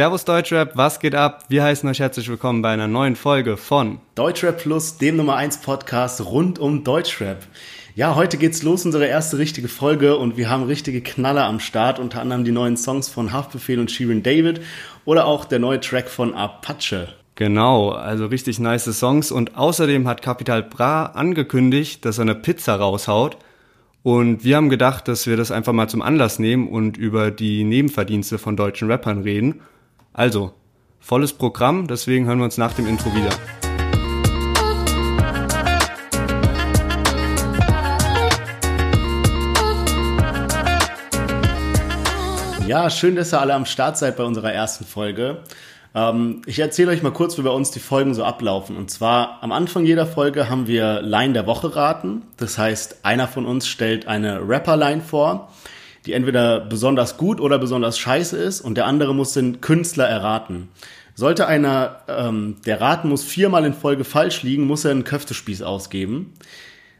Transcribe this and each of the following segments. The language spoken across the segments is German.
Servus Deutschrap, was geht ab? Wir heißen euch herzlich willkommen bei einer neuen Folge von Deutschrap Plus, dem Nummer 1 Podcast rund um Deutschrap. Ja, heute geht's los, unsere erste richtige Folge und wir haben richtige Knaller am Start, unter anderem die neuen Songs von Haftbefehl und Shirin David oder auch der neue Track von Apache. Genau, also richtig nice Songs und außerdem hat Capital Bra angekündigt, dass er eine Pizza raushaut und wir haben gedacht, dass wir das einfach mal zum Anlass nehmen und über die Nebenverdienste von deutschen Rappern reden. Also, volles Programm, deswegen hören wir uns nach dem Intro wieder. Ja, schön, dass ihr alle am Start seid bei unserer ersten Folge. Ähm, ich erzähle euch mal kurz, wie bei uns die Folgen so ablaufen. Und zwar am Anfang jeder Folge haben wir Line der Woche raten. Das heißt, einer von uns stellt eine Rapper-Line vor, die entweder besonders gut oder besonders scheiße ist und der andere muss den Künstler erraten. Sollte einer, ähm, der raten muss, viermal in Folge falsch liegen, muss er einen Köftespieß ausgeben.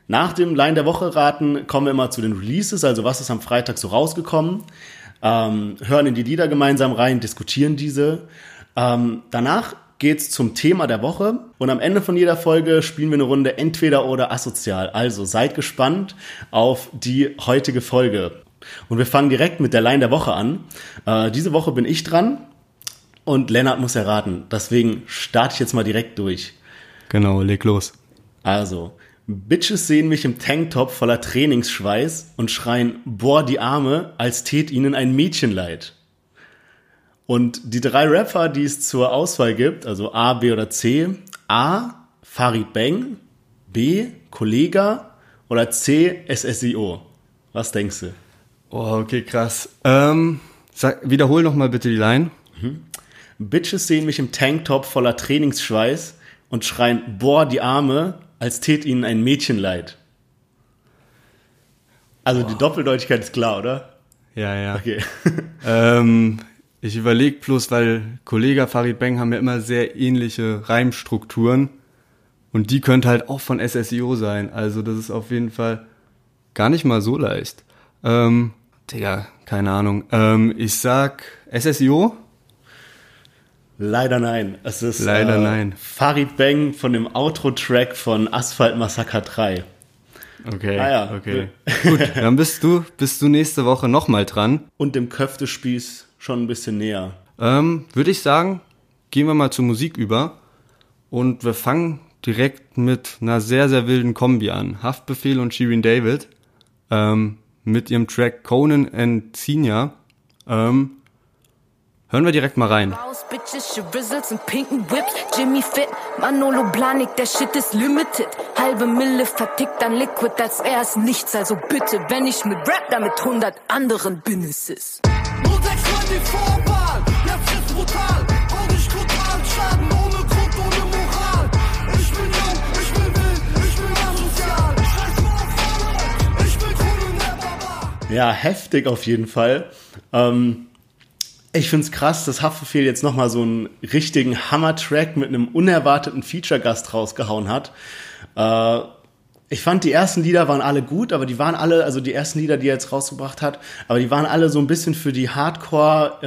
Nach dem Line der Woche raten kommen wir immer zu den Releases, also was ist am Freitag so rausgekommen, ähm, hören in die Lieder gemeinsam rein, diskutieren diese ähm, danach geht's zum Thema der Woche und am Ende von jeder Folge spielen wir eine Runde entweder oder asozial. Also seid gespannt auf die heutige Folge. Und wir fangen direkt mit der Line der Woche an. Äh, diese Woche bin ich dran und Lennart muss erraten. Deswegen starte ich jetzt mal direkt durch. Genau, leg los. Also, Bitches sehen mich im Tanktop voller Trainingsschweiß und schreien, boah, die Arme, als tät ihnen ein Mädchen leid. Und die drei Rapper, die es zur Auswahl gibt, also A, B oder C, A, Farid Bang, B, Kollega oder C, SSIO. Was denkst du? Oh, okay, krass. Ähm, sag, wiederhol noch mal bitte die Line. Mhm. Bitches sehen mich im Tanktop voller Trainingsschweiß und schreien, boah, die Arme, als tät ihnen ein Mädchen leid. Also oh. die Doppeldeutigkeit ist klar, oder? Ja, ja. Okay. ähm, ich überlege bloß, weil Kollege Farid Bang haben ja immer sehr ähnliche Reimstrukturen und die könnte halt auch von SSIO sein. Also das ist auf jeden Fall gar nicht mal so leicht. Ähm, Digga, keine Ahnung. Ähm, ich sag SSIO. Leider nein. Es ist Leider äh, nein. Farid Bang von dem Outro-Track von Asphalt Massacre 3. Okay, ah ja. okay. Gut, dann bist du, bist du nächste Woche nochmal dran. Und dem Köftespieß schon ein bisschen näher. Ähm, Würde ich sagen, gehen wir mal zur Musik über. Und wir fangen direkt mit einer sehr, sehr wilden Kombi an. Haftbefehl und Shirin David ähm, mit ihrem Track Conan and Senior. Ähm, Hören wir direkt mal rein. Jimmy Fit, Manolo Blanik, der Shit ist limited. Halbe Mille vertickt an Liquid, als er ist nichts. Also bitte, wenn ich mit Rap, damit 100 anderen bin, es ist die Vorbahn, jetzt ist brutal. Ja, heftig auf jeden Fall. Ähm, ich find's krass, dass Haftbefehl jetzt nochmal so einen richtigen Hammer-Track mit einem unerwarteten Feature-Gast rausgehauen hat. Äh, ich fand die ersten Lieder waren alle gut, aber die waren alle, also die ersten Lieder, die er jetzt rausgebracht hat, aber die waren alle so ein bisschen für die Hardcore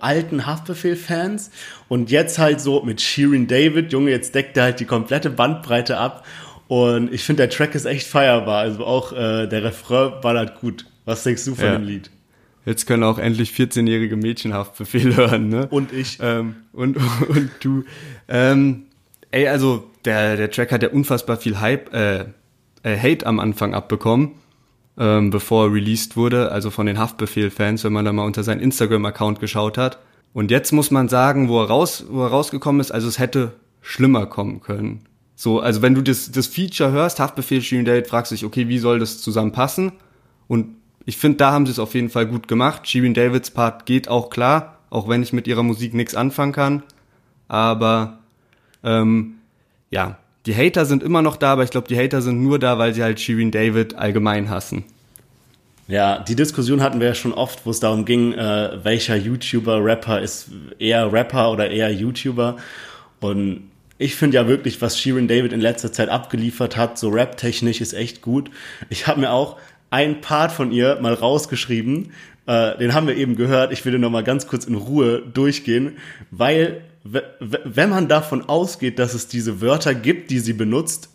äh, alten Haftbefehl-Fans. Und jetzt halt so mit Shirin David, Junge, jetzt deckt er halt die komplette Bandbreite ab. Und ich finde, der Track ist echt feierbar. Also auch äh, der Refrain ballert gut. Was denkst du von ja. dem Lied? Jetzt können auch endlich 14-jährige Mädchen Haftbefehl hören, ne? Und ich. Ähm, und, und du. Ähm, ey, also der, der Track hat ja unfassbar viel Hype, äh, äh, Hate am Anfang abbekommen, ähm, bevor er released wurde, also von den Haftbefehl-Fans, wenn man da mal unter seinen Instagram-Account geschaut hat. Und jetzt muss man sagen, wo er raus, wo er rausgekommen ist, also es hätte schlimmer kommen können. So, also wenn du das, das Feature hörst, Haftbefehl, Shirin Date, fragst du dich, okay, wie soll das zusammenpassen? Und ich finde, da haben sie es auf jeden Fall gut gemacht. Shirin Davids Part geht auch klar, auch wenn ich mit ihrer Musik nichts anfangen kann. Aber ähm, ja, die Hater sind immer noch da, aber ich glaube, die Hater sind nur da, weil sie halt Shirin David allgemein hassen. Ja, die Diskussion hatten wir ja schon oft, wo es darum ging, äh, welcher YouTuber, Rapper ist eher Rapper oder eher YouTuber. Und ich finde ja wirklich, was Shirin David in letzter Zeit abgeliefert hat, so rap-technisch, ist echt gut. Ich habe mir auch ein Part von ihr mal rausgeschrieben, äh, den haben wir eben gehört. Ich will den nochmal ganz kurz in Ruhe durchgehen, weil wenn man davon ausgeht, dass es diese Wörter gibt, die sie benutzt,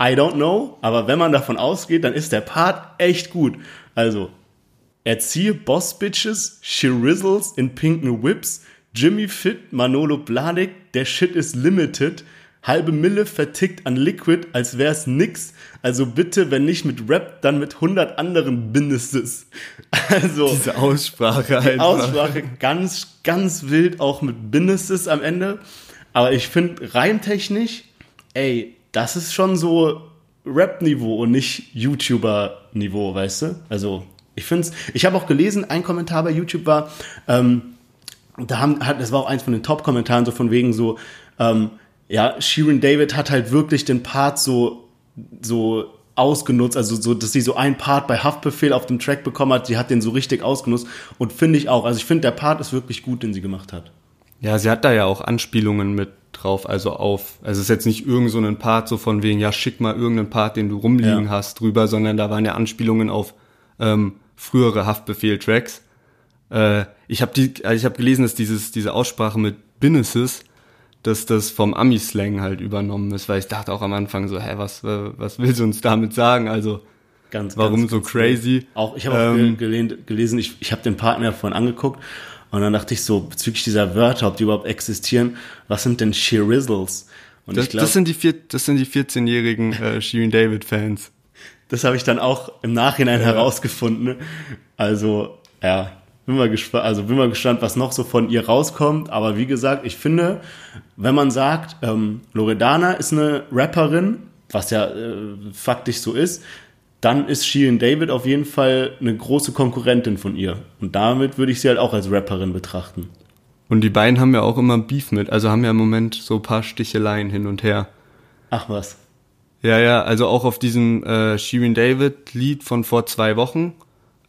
I don't know, aber wenn man davon ausgeht, dann ist der Part echt gut. Also, erziehe Boss Bitches, Shirizzles in pinken Whips, Jimmy Fit, Manolo Blahnik, der Shit is limited, halbe Mille vertickt an Liquid, als wär's nix. Also bitte, wenn nicht mit Rap, dann mit 100 anderen Businesses. Also. Diese Aussprache halt. Aussprache ganz, ganz wild, auch mit Businesses am Ende. Aber ich finde, reimtechnisch, ey, das ist schon so Rap-Niveau und nicht YouTuber-Niveau, weißt du? Also, ich finde es, ich habe auch gelesen, ein Kommentar bei YouTube war, ähm, da haben, hat, das war auch eins von den Top-Kommentaren, so von wegen so, ähm, ja, Sheeran David hat halt wirklich den Part so, so ausgenutzt, also so, dass sie so einen Part bei Haftbefehl auf dem Track bekommen hat, sie hat den so richtig ausgenutzt und finde ich auch, also ich finde der Part ist wirklich gut, den sie gemacht hat. Ja, sie hat da ja auch Anspielungen mit drauf, also auf, also es ist jetzt nicht irgend so ein Part so von wegen, ja, schick mal irgendeinen Part, den du rumliegen ja. hast, drüber, sondern da waren ja Anspielungen auf ähm, frühere Haftbefehl-Tracks. Äh, ich habe die, also ich habe gelesen, dass dieses diese Aussprache mit Businesses, dass das vom Ami-Slang halt übernommen ist, weil ich dachte auch am Anfang so, hä, was was will sie uns damit sagen? Also ganz, warum ganz, so ganz crazy? Auch ich habe ähm, auch gelesen, gelesen, ich, ich habe den Partner vorhin angeguckt und dann dachte ich so bezüglich dieser Wörter, ob die überhaupt existieren, was sind denn Sheerizzles? Und das, ich glaub, das sind die vier, das sind die 14-jährigen äh, Shirin David Fans. Das habe ich dann auch im Nachhinein ja. herausgefunden. Also, ja, bin mal gespannt, also bin mal gespannt, was noch so von ihr rauskommt. Aber wie gesagt, ich finde, wenn man sagt, ähm, Loredana ist eine Rapperin, was ja äh, faktisch so ist, dann ist Shirin David auf jeden Fall eine große Konkurrentin von ihr. Und damit würde ich sie halt auch als Rapperin betrachten. Und die beiden haben ja auch immer Beef mit, also haben ja im Moment so ein paar Sticheleien hin und her. Ach was. Ja, ja, also auch auf diesem äh, Shirin David Lied von vor zwei Wochen,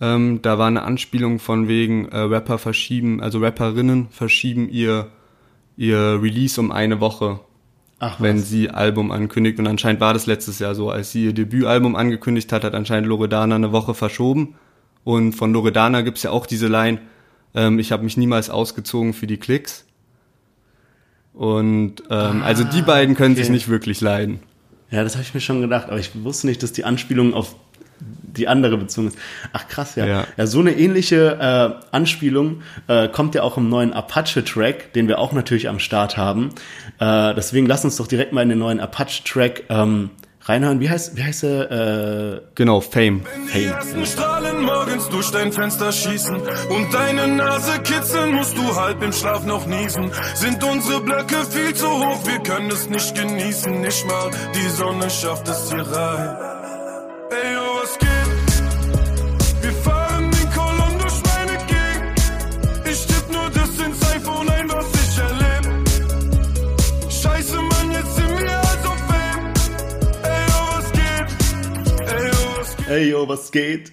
ähm, da war eine Anspielung von wegen äh, Rapper verschieben, also Rapperinnen verschieben ihr ihr Release um eine Woche, Ach, wenn sie Album ankündigt. Und anscheinend war das letztes Jahr so, als sie ihr Debütalbum angekündigt hat, hat anscheinend Loredana eine Woche verschoben. Und von Loredana gibt's ja auch diese Line, ähm, ich habe mich niemals ausgezogen für die Klicks. Und ähm, ah, also die beiden können okay. sich nicht wirklich leiden. Ja, das habe ich mir schon gedacht, aber ich wusste nicht, dass die Anspielung auf die andere bezogen ist. Ach krass, ja. Ja, ja so eine ähnliche äh, Anspielung äh, kommt ja auch im neuen Apache-Track, den wir auch natürlich am Start haben. Äh, deswegen lass uns doch direkt mal in den neuen Apache-Track ähm, reinhören. Wie heißt, wie heißt er? Äh, genau, Fame. Wenn die ersten Strahlen morgens durch dein Fenster schießen und deine Nase kitzeln, musst du halb im Schlaf noch niesen. Sind unsere Blöcke viel zu hoch, wir können es nicht genießen, nicht mal die Sonne schafft es hier rein. Ey, oh, was geht? Hey, yo, was geht?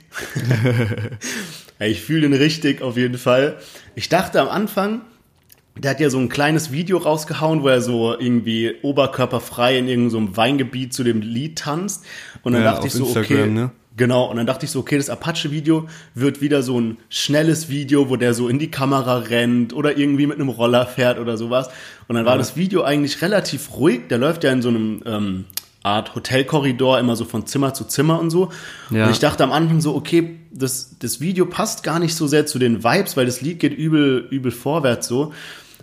hey, ich fühle den richtig auf jeden Fall. Ich dachte am Anfang, der hat ja so ein kleines Video rausgehauen, wo er so irgendwie oberkörperfrei in irgendeinem so Weingebiet zu dem Lied tanzt. Und dann ja, dachte ich so, Instagram, okay. Ne? Genau, und dann dachte ich so, okay, das Apache-Video wird wieder so ein schnelles Video, wo der so in die Kamera rennt oder irgendwie mit einem Roller fährt oder sowas. Und dann war ja. das Video eigentlich relativ ruhig. Der läuft ja in so einem ähm, Art Hotelkorridor, immer so von Zimmer zu Zimmer und so. Ja. Und ich dachte am Anfang so, okay, das, das Video passt gar nicht so sehr zu den Vibes, weil das Lied geht übel, übel vorwärts so.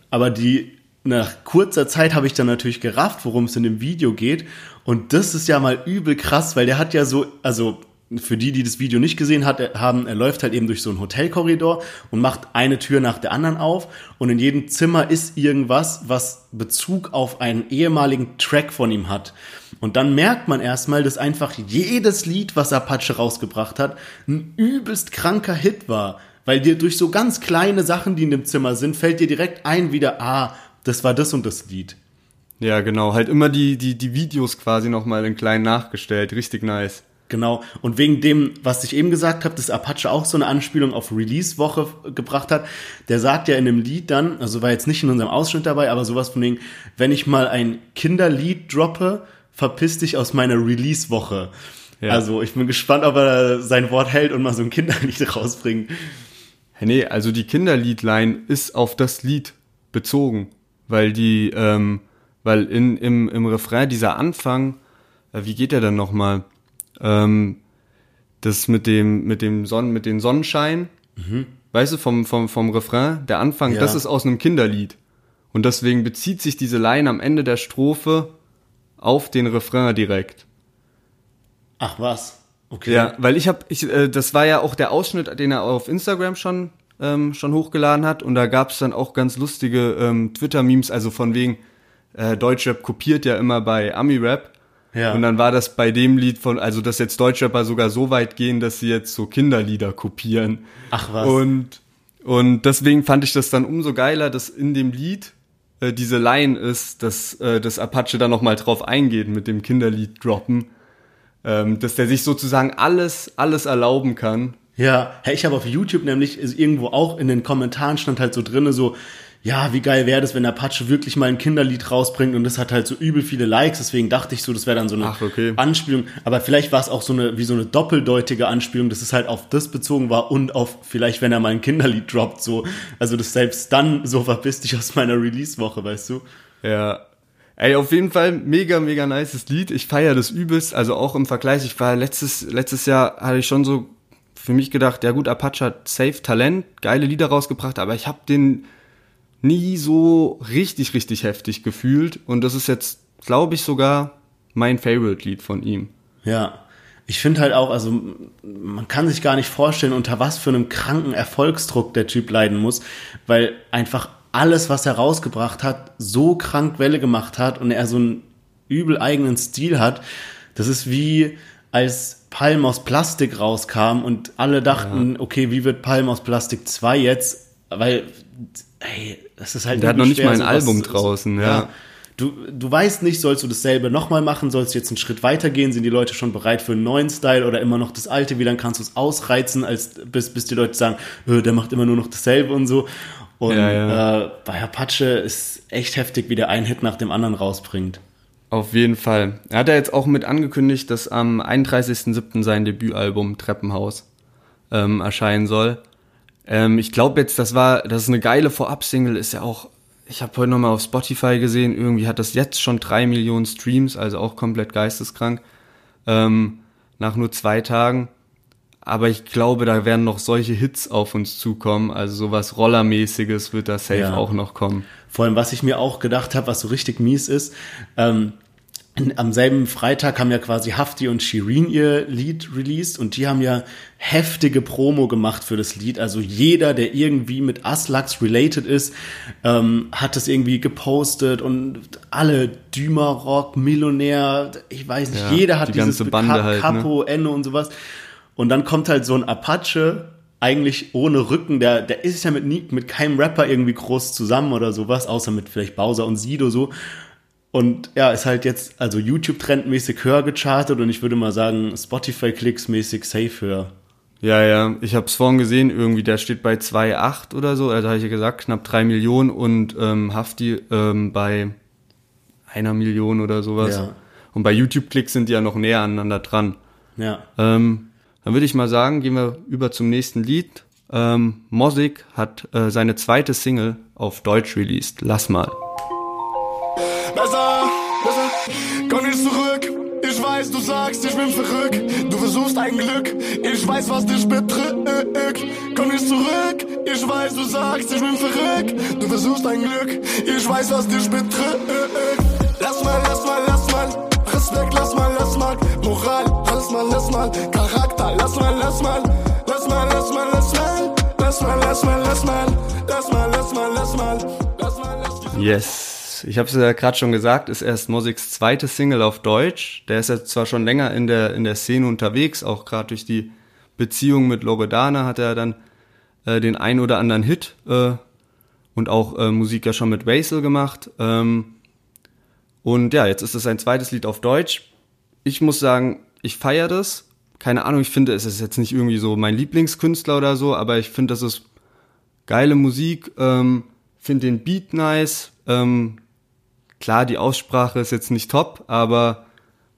Aber die, nach kurzer Zeit habe ich dann natürlich gerafft, worum es in dem Video geht. Und das ist ja mal übel krass, weil der hat ja so, also für die, die das Video nicht gesehen hat, haben, er läuft halt eben durch so einen Hotelkorridor und macht eine Tür nach der anderen auf und in jedem Zimmer ist irgendwas, was Bezug auf einen ehemaligen Track von ihm hat. Und dann merkt man erstmal, dass einfach jedes Lied, was Apache rausgebracht hat, ein übelst kranker Hit war. Weil dir durch so ganz kleine Sachen, die in dem Zimmer sind, fällt dir direkt ein wieder, ah, das war das und das Lied. Ja, genau. Halt immer die, die, die Videos quasi nochmal in klein nachgestellt. Richtig nice. Genau. Und wegen dem, was ich eben gesagt habe, dass Apache auch so eine Anspielung auf Release-Woche gebracht hat, der sagt ja in dem Lied dann, also war jetzt nicht in unserem Ausschnitt dabei, aber sowas von wegen, wenn ich mal ein Kinderlied droppe, verpiss dich aus meiner Release-Woche. Ja. Also ich bin gespannt, ob er sein Wort hält und mal so ein Kinderlied rausbringt. Nee, also die Kinderliedline ist auf das Lied bezogen, weil die, ähm, weil in, im, im Refrain dieser Anfang, äh, wie geht der denn nochmal? Ähm, das mit dem, mit dem Sonnen, mit dem Sonnenschein, mhm. weißt du, vom, vom, vom Refrain, der Anfang, Ja. das ist aus einem Kinderlied. Und deswegen bezieht sich diese Line am Ende der Strophe auf den Refrain direkt. Ach was. Okay. Ja, weil ich habe, ich, äh, das war ja auch der Ausschnitt, den er auf Instagram schon ähm, schon hochgeladen hat und da gab es dann auch ganz lustige ähm, Twitter-Memes, also von wegen äh, Deutschrap kopiert ja immer bei Ami-Rap Ja. und dann war das bei dem Lied von, also dass jetzt Deutschrapper sogar so weit gehen, dass sie jetzt so Kinderlieder kopieren Ach was. und und deswegen fand ich das dann umso geiler, dass in dem Lied äh, diese Line ist, dass äh, das Apache da noch mal drauf eingeht mit dem Kinderlied droppen, ähm, dass der sich sozusagen alles alles erlauben kann. Ja, hey, ich habe auf YouTube nämlich irgendwo auch in den Kommentaren stand halt so drinne so, ja, wie geil wäre das, wenn Apache wirklich mal ein Kinderlied rausbringt und das hat halt so übel viele Likes, deswegen dachte ich so, das wäre dann so eine Ach, okay. Anspielung, aber vielleicht war es auch so eine wie so eine doppeldeutige Anspielung, dass es halt auf das bezogen war und auf vielleicht wenn er mal ein Kinderlied droppt so, also das selbst dann so verpiss dich aus meiner Release Woche, weißt du? Ja. Ey, auf jeden Fall mega, mega nices Lied. Ich feiere das übelst. Also auch im Vergleich. Ich war letztes, letztes Jahr hatte ich schon so für mich gedacht, ja gut, Apache hat safe Talent, geile Lieder rausgebracht, aber ich habe den nie so richtig, richtig heftig gefühlt. Und das ist jetzt, glaube ich, sogar mein Favorite-Lied von ihm. Ja. Ich finde halt auch, also man kann sich gar nicht vorstellen, unter was für einem kranken Erfolgsdruck der Typ leiden muss, weil einfach alles, was er rausgebracht hat, so krank Welle gemacht hat und er so einen übel eigenen Stil hat. Das ist wie als Palm aus Plastik rauskam und alle dachten, okay, wie wird Palm aus Plastik 2 jetzt? Weil, ey, das ist halt Der hat noch nicht schwer, mal ein sowas- Album draußen, ja. Du, du weißt nicht, sollst du dasselbe nochmal machen, sollst du jetzt einen Schritt weitergehen, sind die Leute schon bereit für einen neuen Style oder immer noch das alte, wie dann kannst du es ausreizen, als bis, bis die Leute sagen, der macht immer nur noch dasselbe und so. Und Ja, ja. Äh, bei Apache ist echt heftig, wie der einen Hit nach dem anderen rausbringt. Auf jeden Fall. Er hat ja jetzt auch mit angekündigt, dass am 31.07. sein Debütalbum Treppenhaus ähm, erscheinen soll. Ähm, ich glaube jetzt, das war, das ist eine geile Vorab-Single, ist ja auch, ich habe heute nochmal auf Spotify gesehen, irgendwie hat das jetzt schon drei Millionen Streams, also auch komplett geisteskrank, ähm, nach nur zwei Tagen. Aber ich glaube, da werden noch solche Hits auf uns zukommen, also sowas Rollermäßiges wird da safe Ja. auch noch kommen. Vor allem, was ich mir auch gedacht habe, was so richtig mies ist, ähm, am selben Freitag haben ja quasi Hafti und Shirin ihr Lied released und die haben ja heftige Promo gemacht für das Lied. Also jeder, der irgendwie mit Aslax related ist, ähm, hat das irgendwie gepostet und alle Dümer Rock, Millionär, ich weiß nicht, Ja, jeder hat die dieses ganze Bande halt, ne? Capo, Ende und sowas. Und dann kommt halt so ein Apache, eigentlich ohne Rücken, der, der ist ja mit, nie, mit keinem Rapper irgendwie groß zusammen oder sowas, außer mit vielleicht Bowser und Sido so. Und ja, ist halt jetzt also YouTube-Trendmäßig höher gechartet und ich würde mal sagen, Spotify-Klicks mäßig safe höher. Ja, ja, ich habe es vorhin gesehen, irgendwie, der steht bei 2,8 oder so, also habe ich ja gesagt, knapp 3 Millionen und ähm, Hafti ähm, bei einer Million oder sowas. Ja. Und bei YouTube-Klicks sind die ja noch näher aneinander dran. Ja. Ähm, dann würde ich mal sagen, gehen wir über zum nächsten Lied. Ähm, Mosik hat äh, seine zweite Single auf Deutsch released. Lass mal. Du versuchst ein Glück. Ich weiß, was dich bedrückt. Komm nicht zurück. Ich weiß, du sagst, ich bin verrückt. Du versuchst ein Glück. Ich weiß, was dich bedrückt. Lass mal, lass mal, lass mal. Respekt, lass mal, lass mal. Moral, lass mal, lass mal. Charakter. Lass mal, lass mal, lass mal. Lass mal, lass mal, lass mal. Lass mal, lass mal, lass mal. Lass mal, lass mal. Yes. Ich habe es ja gerade schon gesagt, ist erst Mosiks zweite Single auf Deutsch. Der ist jetzt zwar schon länger in der, in der Szene unterwegs, auch gerade durch die Beziehung mit Loredana hat er dann äh, den ein oder anderen Hit äh, und auch äh, Musik ja schon mit Basil gemacht. Ähm, und ja, jetzt ist es sein zweites Lied auf Deutsch. Ich muss sagen, ich feiere das. Keine Ahnung, ich finde, es ist jetzt nicht irgendwie so mein Lieblingskünstler oder so, aber ich finde, das ist geile Musik, ähm, finde den Beat nice. Ähm, klar, die Aussprache ist jetzt nicht top, aber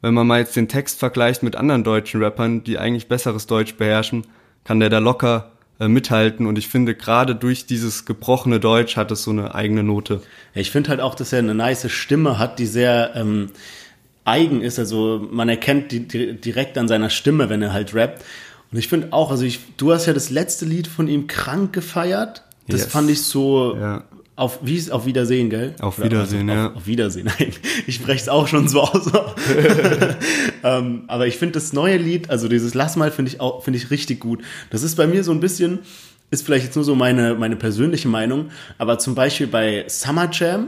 wenn man mal jetzt den Text vergleicht mit anderen deutschen Rappern, die eigentlich besseres Deutsch beherrschen, kann der da locker äh, mithalten und ich finde gerade durch dieses gebrochene Deutsch hat es so eine eigene Note. Ich finde halt auch, dass er eine nice Stimme hat, die sehr ähm, eigen ist. Also man erkennt die, die, direkt an seiner Stimme, wenn er halt rappt. Und ich finde auch, also ich, du hast ja das letzte Lied von ihm krank gefeiert. Das Yes. fand ich so Ja. Auf wie ist auf Wiedersehen, gell? Auf Oder Wiedersehen, auf, ja. Auf, auf Wiedersehen. Nein, ich spreche es auch schon so aus. ähm, aber ich finde das neue Lied, also dieses Lass mal, finde ich auch finde ich richtig gut. Das ist bei mir so ein bisschen, ist vielleicht jetzt nur so meine meine persönliche Meinung, aber zum Beispiel bei Summer Jam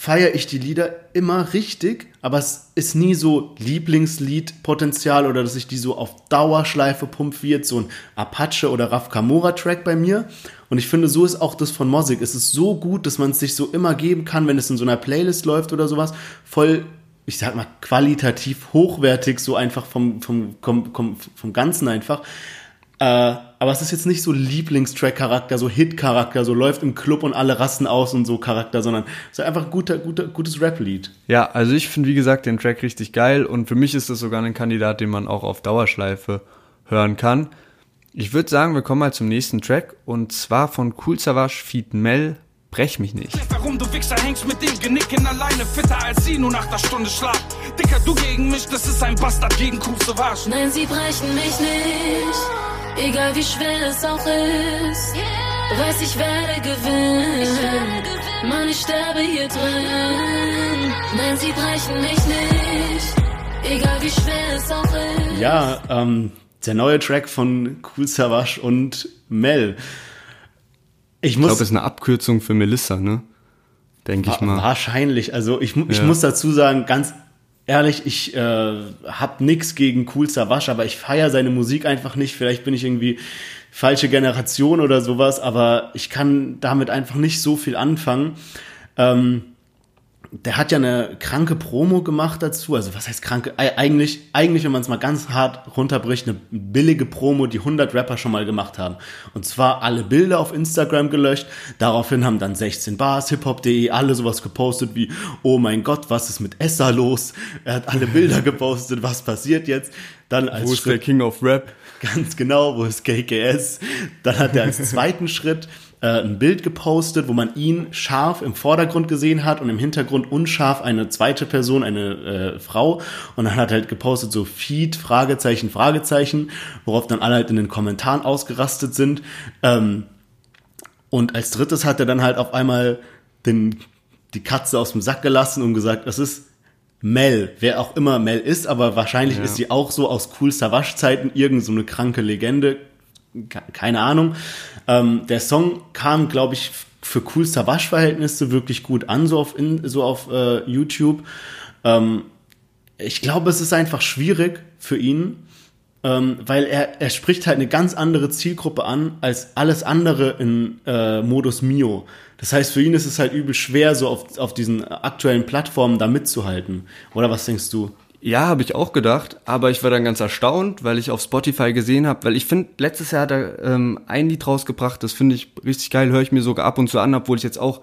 feiere ich die Lieder immer richtig, aber es ist nie so Lieblingsliedpotenzial oder dass ich die so auf Dauerschleife pump wird, so ein Apache oder Raf Kamora Track bei mir. Und ich finde, so ist auch das von Mosik. Es ist so gut, dass man es sich so immer geben kann, wenn es in so einer Playlist läuft oder sowas. Voll, ich sag mal, qualitativ hochwertig, so einfach vom, vom, vom, vom, vom Ganzen einfach. Äh, aber es ist jetzt nicht so Lieblingstrack-Charakter, so Hit-Charakter, so läuft im Club und alle rasten aus und so Charakter, sondern es ist einfach ein guter, guter, gutes Rap-Lied. Ja, also ich finde, wie gesagt, den Track richtig geil und für mich ist das sogar ein Kandidat, den man auch auf Dauerschleife hören kann. Ich würde sagen, wir kommen mal zum nächsten Track und zwar von Cool Savage Feed Mel, Brech mich nicht. Warum du Wichser hängst mit dem Genicken alleine fitter als sie, nur nach der Stunde Schlaf. Dicker, du gegen mich, das ist ein Bastard gegen Kusse wasch. Nein, sie brechen mich nicht, egal wie schwer es auch ist. Weiß, ich werde gewinnen, Mann, ich sterbe hier drin. Nein, sie brechen mich nicht, egal wie schwer es auch ist. Ja, ähm, der neue Track von Cool Savage und Mel. Ich Ich glaube, es ist eine Abkürzung für Melissa, ne? Denke ich mal. wahrscheinlich, also ich, ich Ja. muss dazu sagen, ganz ehrlich, ich äh, hab nix gegen Cool Savage, aber ich feiere seine Musik einfach nicht. Vielleicht bin ich irgendwie falsche Generation oder sowas, aber ich kann damit einfach nicht so viel anfangen. Ähm, der hat ja eine kranke Promo gemacht dazu. Also was heißt kranke? Eig- Eigentlich, eigentlich, wenn man es mal ganz hart runterbricht, eine billige Promo, die 100 Rapper schon mal gemacht haben. Und zwar alle Bilder auf Instagram gelöscht. Daraufhin haben dann 16 Bars, hiphop.de, alle sowas gepostet wie, oh mein Gott, was ist mit Essa los? Er hat alle Bilder gepostet, was passiert jetzt? Dann als Wo ist der Schritt, King of Rap? Ganz genau, wo ist KKS? Dann hat er als zweiten Schritt äh, ein Bild gepostet, wo man ihn scharf im Vordergrund gesehen hat und im Hintergrund unscharf eine zweite Person, eine äh, Frau. Und dann hat er halt gepostet so Feed, Fragezeichen, Fragezeichen, worauf dann alle halt in den Kommentaren ausgerastet sind. Ähm, und als drittes hat er dann halt auf einmal den, die Katze aus dem Sack gelassen und gesagt, das ist Mel, wer auch immer Mel ist, aber wahrscheinlich Ja. ist sie auch so aus Cool Savage Zeiten irgend so eine kranke Legende, keine Ahnung. Ähm, der Song kam, glaube ich, für Cool Savage Verhältnisse wirklich gut an, so auf, in, so auf äh, YouTube. Ähm, ich glaube, es ist einfach schwierig für ihn, ähm, weil er, er spricht halt eine ganz andere Zielgruppe an als alles andere in äh, Modus Mio. Das heißt, für ihn ist es halt übel schwer, so auf, auf diesen aktuellen Plattformen da mitzuhalten. Oder was denkst du? Ja, habe ich auch gedacht, aber ich war dann ganz erstaunt, weil ich auf Spotify gesehen habe, weil ich finde, letztes Jahr hat er ähm, ein Lied rausgebracht, das finde ich richtig geil, höre ich mir sogar ab und zu an, obwohl ich jetzt auch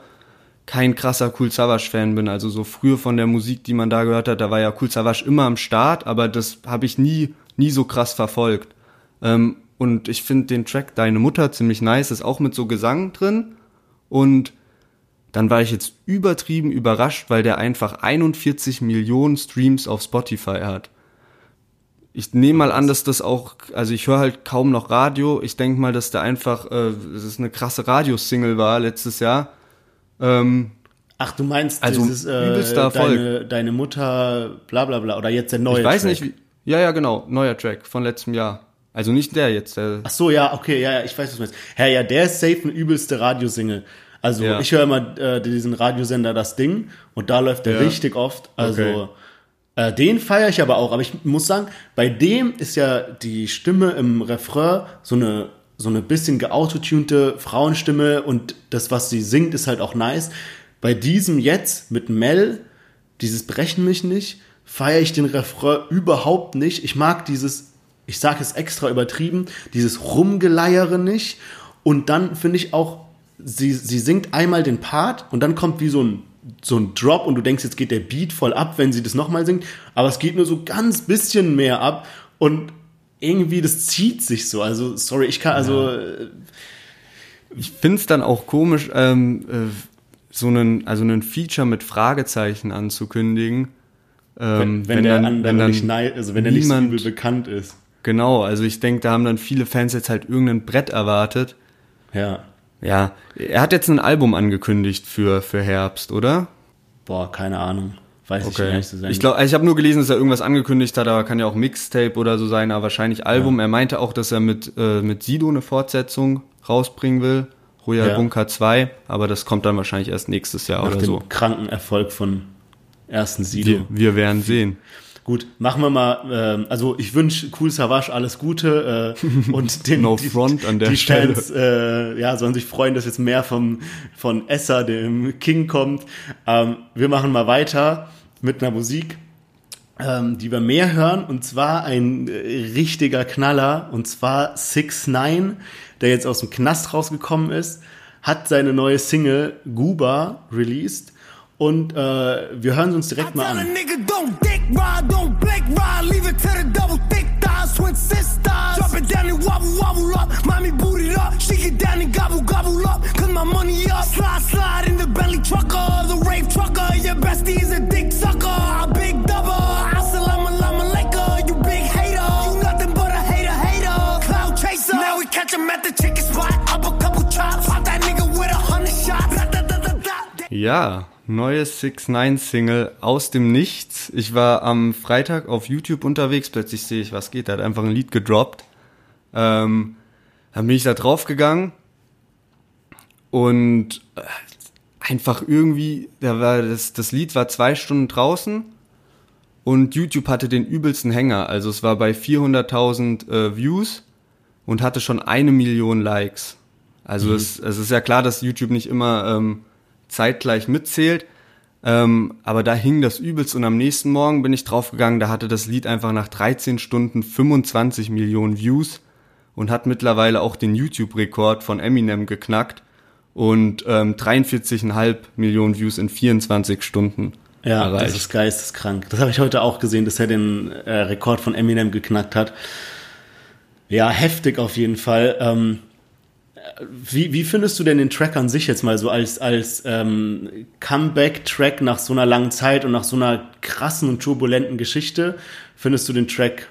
kein krasser Cool Savage-Fan bin. Also so früher von der Musik, die man da gehört hat, da war ja Cool Savage immer am Start, aber das habe ich nie, nie so krass verfolgt. Ähm, und ich finde den Track Deine Mutter ziemlich nice, ist auch mit so Gesang drin und dann war ich jetzt übertrieben überrascht, weil der einfach 41 Millionen Streams auf Spotify hat. Ich nehme mal an, dass das auch, also ich höre halt kaum noch Radio. Ich denke mal, dass der einfach, äh, dass es eine krasse Radiosingle war letztes Jahr. Ähm, Ach, du meinst Also, dieses, äh, deine, deine Mutter, bla bla bla, oder jetzt der neue ich weiß Track. nicht, wie, ja, ja, genau, neuer Track von letztem Jahr. Also nicht der jetzt, der, Ach so, ja, okay, ja, ja, ich weiß, was du meinst. Ja, ja, der ist safe ein übelste Radiosingle. Also Ja. ich höre immer äh, diesen Radiosender Das Ding und da läuft der Ja. richtig oft. Also Okay. äh, den feiere ich aber auch. Aber ich muss sagen, bei dem ist ja die Stimme im Refrain so eine so eine bisschen geautotunte Frauenstimme und das, was sie singt, ist halt auch nice. Bei diesem jetzt mit Mel, dieses Brechen mich nicht, feiere ich den Refrain überhaupt nicht. Ich mag dieses, ich sage es extra übertrieben, dieses Rumgeleiere nicht. Und dann finde ich auch, sie, sie singt einmal den Part und dann kommt wie so ein, so ein Drop und du denkst, jetzt geht der Beat voll ab, wenn sie das nochmal singt. Aber es geht nur so ganz bisschen mehr ab und irgendwie, das zieht sich so. Also, sorry, ich kann, also, äh, Ich find's dann auch komisch, ähm, äh, so einen, also einen Feature mit Fragezeichen anzukündigen. Ähm, wenn, wenn, der dann- andere wenn dann nicht, nei- also wenn der nicht so übel bekannt ist. Genau, also ich denke, da haben dann viele Fans jetzt halt irgendein Brett erwartet. Ja. Ja, er hat jetzt ein Album angekündigt für, für Herbst, oder? Boah, keine Ahnung. Weiß ich Okay. nicht zu sein. Ich glaube, ich habe nur gelesen, dass er irgendwas angekündigt hat, aber kann ja auch Mixtape oder so sein, aber wahrscheinlich Album. Er meinte auch, dass er mit, äh, mit Sido eine Fortsetzung rausbringen will. Royal Ja. Bunker 2, aber das kommt dann wahrscheinlich erst nächstes Jahr nach oder dem so. kranken Erfolg von ersten Sido. Wir, wir werden sehen. Gut, machen wir mal, ähm, also ich wünsche Cool Savage alles Gute äh, und den No die, front an der die Stelle. Fans äh, ja, sollen sich freuen, dass jetzt mehr vom, von Esser, dem King, kommt. Ähm, wir machen mal weiter mit einer Musik, ähm, die wir mehr hören und zwar ein äh, richtiger Knaller und zwar 6 9 der jetzt aus dem Knast rausgekommen ist, hat seine neue Single Guba released und äh, wir hören sie uns direkt mal an. Ride, don't blink ride, leave it to the double thick thighs, twin sisters. Drop it down and wobble, wobble up, mommy boot it up, shake it down and gobble, gobble up, cause my money up. Slide, slide in the belly trucker, the rave trucker, your bestie is a dick sucker, a big double. Assalamu alaikum, you big hater, nothing but a hater, hater, cloud chaser. Now we catch at the chicken spot, up a couple chops, pop that nigga with a hundred shots. Da, da, da, da, da. Neues 6 9 Single aus dem Nichts. Ich war am Freitag auf YouTube unterwegs, plötzlich sehe ich, was geht, er hat einfach ein Lied gedroppt. Ähm, dann bin ich da draufgegangen und äh, einfach irgendwie, da war das, das Lied war zwei Stunden draußen und YouTube hatte den übelsten Hänger. Also es war bei 400.000 äh, Views und hatte schon eine Million Likes. Also es, es ist ja klar, dass YouTube nicht immer ähm, zeitgleich mitzählt. Ähm, aber da hing das übelst und am nächsten Morgen bin ich draufgegangen, da hatte das Lied einfach nach 13 Stunden 25 Millionen Views und hat mittlerweile auch den YouTube-Rekord von Eminem geknackt und ähm, 43,5 Millionen Views in 24 Stunden Ja, erreicht. das ist geisteskrank. Das habe ich heute auch gesehen, dass er den äh, Rekord von Eminem geknackt hat. Ja, heftig auf jeden Fall. Ähm, äh, wie, wie findest du denn den Track an sich jetzt mal so als, als ähm, Comeback-Track nach so einer langen Zeit und nach so einer krassen und turbulenten Geschichte? Findest du den Track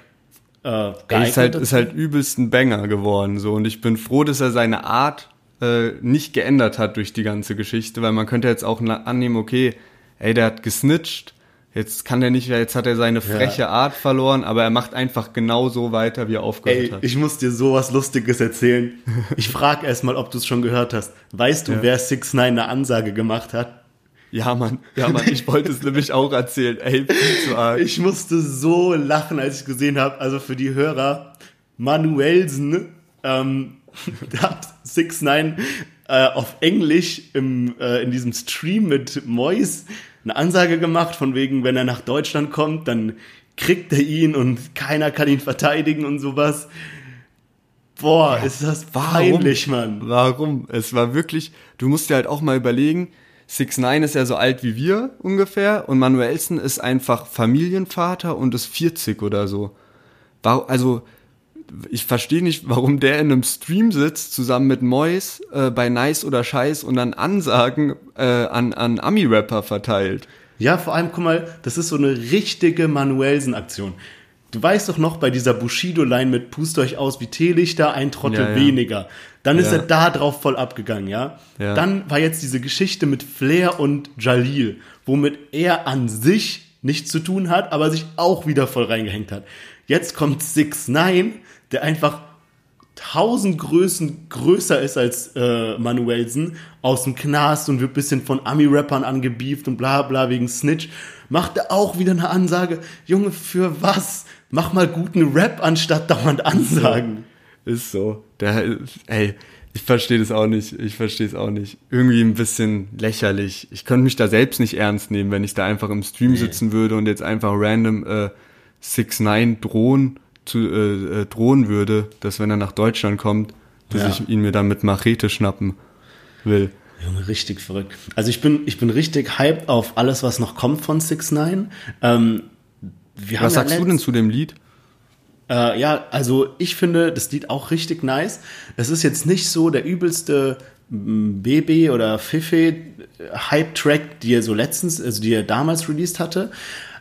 äh, geeignet? Er ist halt, ist halt übelst ein Banger geworden, so. Und ich bin froh, dass er seine Art äh, nicht geändert hat durch die ganze Geschichte, weil man könnte jetzt auch annehmen, okay, ey, der hat gesnitcht, jetzt kann der nicht, jetzt hat er seine freche Art verloren, aber er macht einfach genau so weiter, wie er aufgehört Ey, hat. ich muss dir sowas Lustiges erzählen. Ich frage erst mal, ob du es schon gehört hast. Weißt du, wer 6 9 eine Ansage gemacht hat? ja, Mann, ja, Mann, ich wollte es nämlich auch erzählen. Ey, viel zu arg. Ich musste so lachen, als ich gesehen habe, also für die Hörer, Manuelsen ähm, hat 6 9 äh, auf Englisch im, äh, in diesem Stream mit Mois eine Ansage gemacht, von wegen, wenn er nach Deutschland kommt, dann kriegt er ihn und keiner kann ihn verteidigen und sowas. Boah, ist das peinlich, Mann. Warum? Es war wirklich, du musst dir halt auch mal überlegen, 6 9 ist ja so alt wie wir ungefähr und Manuelsen ist einfach Familienvater und ist 40 oder so. Also, ich verstehe nicht, warum der in einem Stream sitzt, zusammen mit Mois, äh, bei Nice oder Scheiß und dann Ansagen äh, an, an Ami-Rapper verteilt. Ja, vor allem, guck mal, das ist so eine richtige Manuelsen-Aktion. Du weißt doch noch bei dieser Bushido-Line mit Pust euch aus wie Teelichter, ein Trottel Ja, ja. weniger. Dann ist Ja. er da drauf voll abgegangen, ja? Ja. Dann war jetzt diese Geschichte mit Flair und Jalil, womit er an sich nichts zu tun hat, aber sich auch wieder voll reingehängt hat. Jetzt kommt 6 9 der einfach tausend Größen größer ist als äh, Manuelsen aus dem Knast und wird bisschen von Ami-Rappern angebieft und bla bla wegen Snitch, macht er auch wieder eine Ansage, Junge, für was? Mach mal guten Rap anstatt dauernd Ansagen. Ist so. Der, ey, ich verstehe das auch nicht. Ich verstehe es auch nicht. Irgendwie ein bisschen lächerlich. Ich könnte mich da selbst nicht ernst nehmen, wenn ich da einfach im Stream sitzen würde und jetzt einfach random äh, 6 9 drohen zu äh, äh, drohen würde, dass wenn er nach Deutschland kommt, dass Ja. ich ihn mir dann mit Machete schnappen will. Junge, richtig verrückt. Also ich bin, ich bin richtig hyped auf alles, was noch kommt von 6 9 ähm, Was ja sagst du letzt- denn zu dem Lied? Äh, ja, also ich finde das Lied auch richtig nice. Es ist jetzt nicht so der übelste mm, BB oder Fife Hype-Track, die er so letztens, also die er damals released hatte.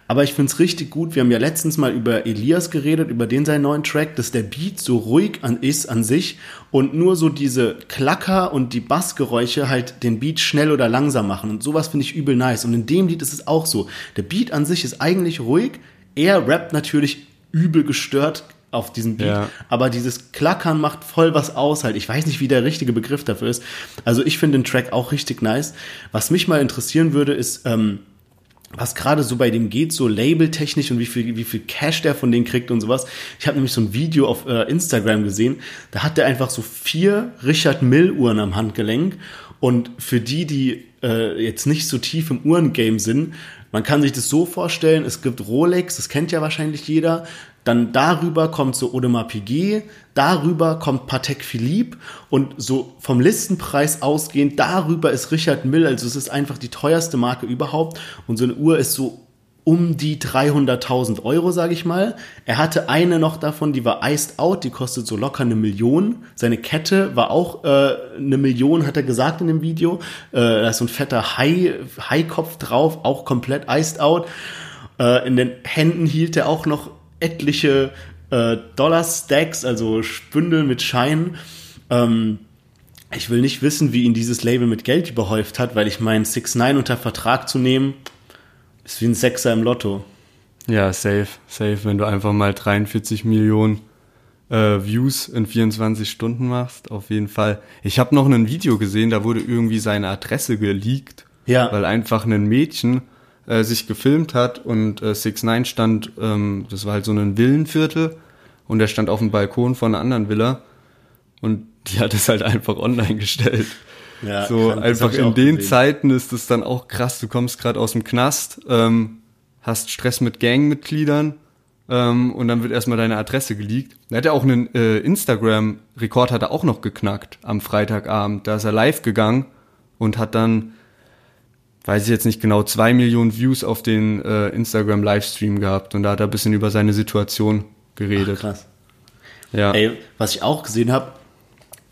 Aber ich find's richtig gut. Wir haben ja letztens mal über Elias geredet, über den seinen neuen Track, dass der Beat so ruhig an ist an sich und nur so diese Klacker und die Bassgeräusche halt den Beat schnell oder langsam machen. Und sowas finde ich übel nice. Und in dem Lied ist es auch so. Der Beat an sich ist eigentlich ruhig. Er rappt natürlich übel gestört auf diesen Beat, Ja. aber dieses Klackern macht voll was aus halt. Ich weiß nicht, wie der richtige Begriff dafür ist. Also ich finde den Track auch richtig nice. Was mich mal interessieren würde, ist, ähm, was gerade so bei dem geht, so labeltechnisch und wie viel, wie viel Cash der von denen kriegt und sowas. Ich habe nämlich so ein Video auf äh, Instagram gesehen, da hat der einfach so vier Richard Mill Uhren am Handgelenk. Und für die, die äh, jetzt nicht so tief im Uhrengame sind, man kann sich das so vorstellen, es gibt Rolex, das kennt ja wahrscheinlich jeder, dann darüber kommt so Audemars Piguet, darüber kommt Patek Philippe und so vom Listenpreis ausgehend, darüber ist Richard Mill, also es ist einfach die teuerste Marke überhaupt und so eine Uhr ist so um die 300.000 Euro, sage ich mal. Er hatte eine noch davon, die war iced out, die kostet so locker eine Million. Seine Kette war auch äh, eine Million, hat er gesagt in dem Video. Äh, da ist so ein fetter Hai, Haikopf drauf, auch komplett iced out. Äh, in den Händen hielt er auch noch etliche äh, Dollar-Stacks, also Bündel mit Scheinen. Ähm, ich will nicht wissen, wie ihn dieses Label mit Geld überhäuft hat, weil ich meine, 6 9 unter Vertrag zu nehmen, ist wie ein Sechser im Lotto. Ja, safe, safe, wenn du einfach mal 43 Millionen äh, Views in 24 Stunden machst, auf jeden Fall. Ich habe noch ein Video gesehen, da wurde irgendwie seine Adresse geleakt, Ja. weil einfach ein Mädchen äh, sich gefilmt hat und äh, 6 9 stand, ähm, das war halt so ein Villenviertel und der stand auf dem Balkon von einer anderen Villa und die hat es halt einfach online gestellt. Ja, so das einfach in den gesehen. Zeiten ist es dann auch krass. Du kommst gerade aus dem Knast, ähm, hast Stress mit Gangmitgliedern ähm, und dann wird erstmal deine Adresse geleakt. Er hat ja auch einen äh, Instagram-Rekord hat er auch noch geknackt am Freitagabend. Da ist er live gegangen und hat dann, weiß ich jetzt nicht genau, zwei Millionen Views auf den äh, Instagram-Livestream gehabt und da hat er ein bisschen über seine Situation geredet. Krass. ja. Ey, was ich auch gesehen habe,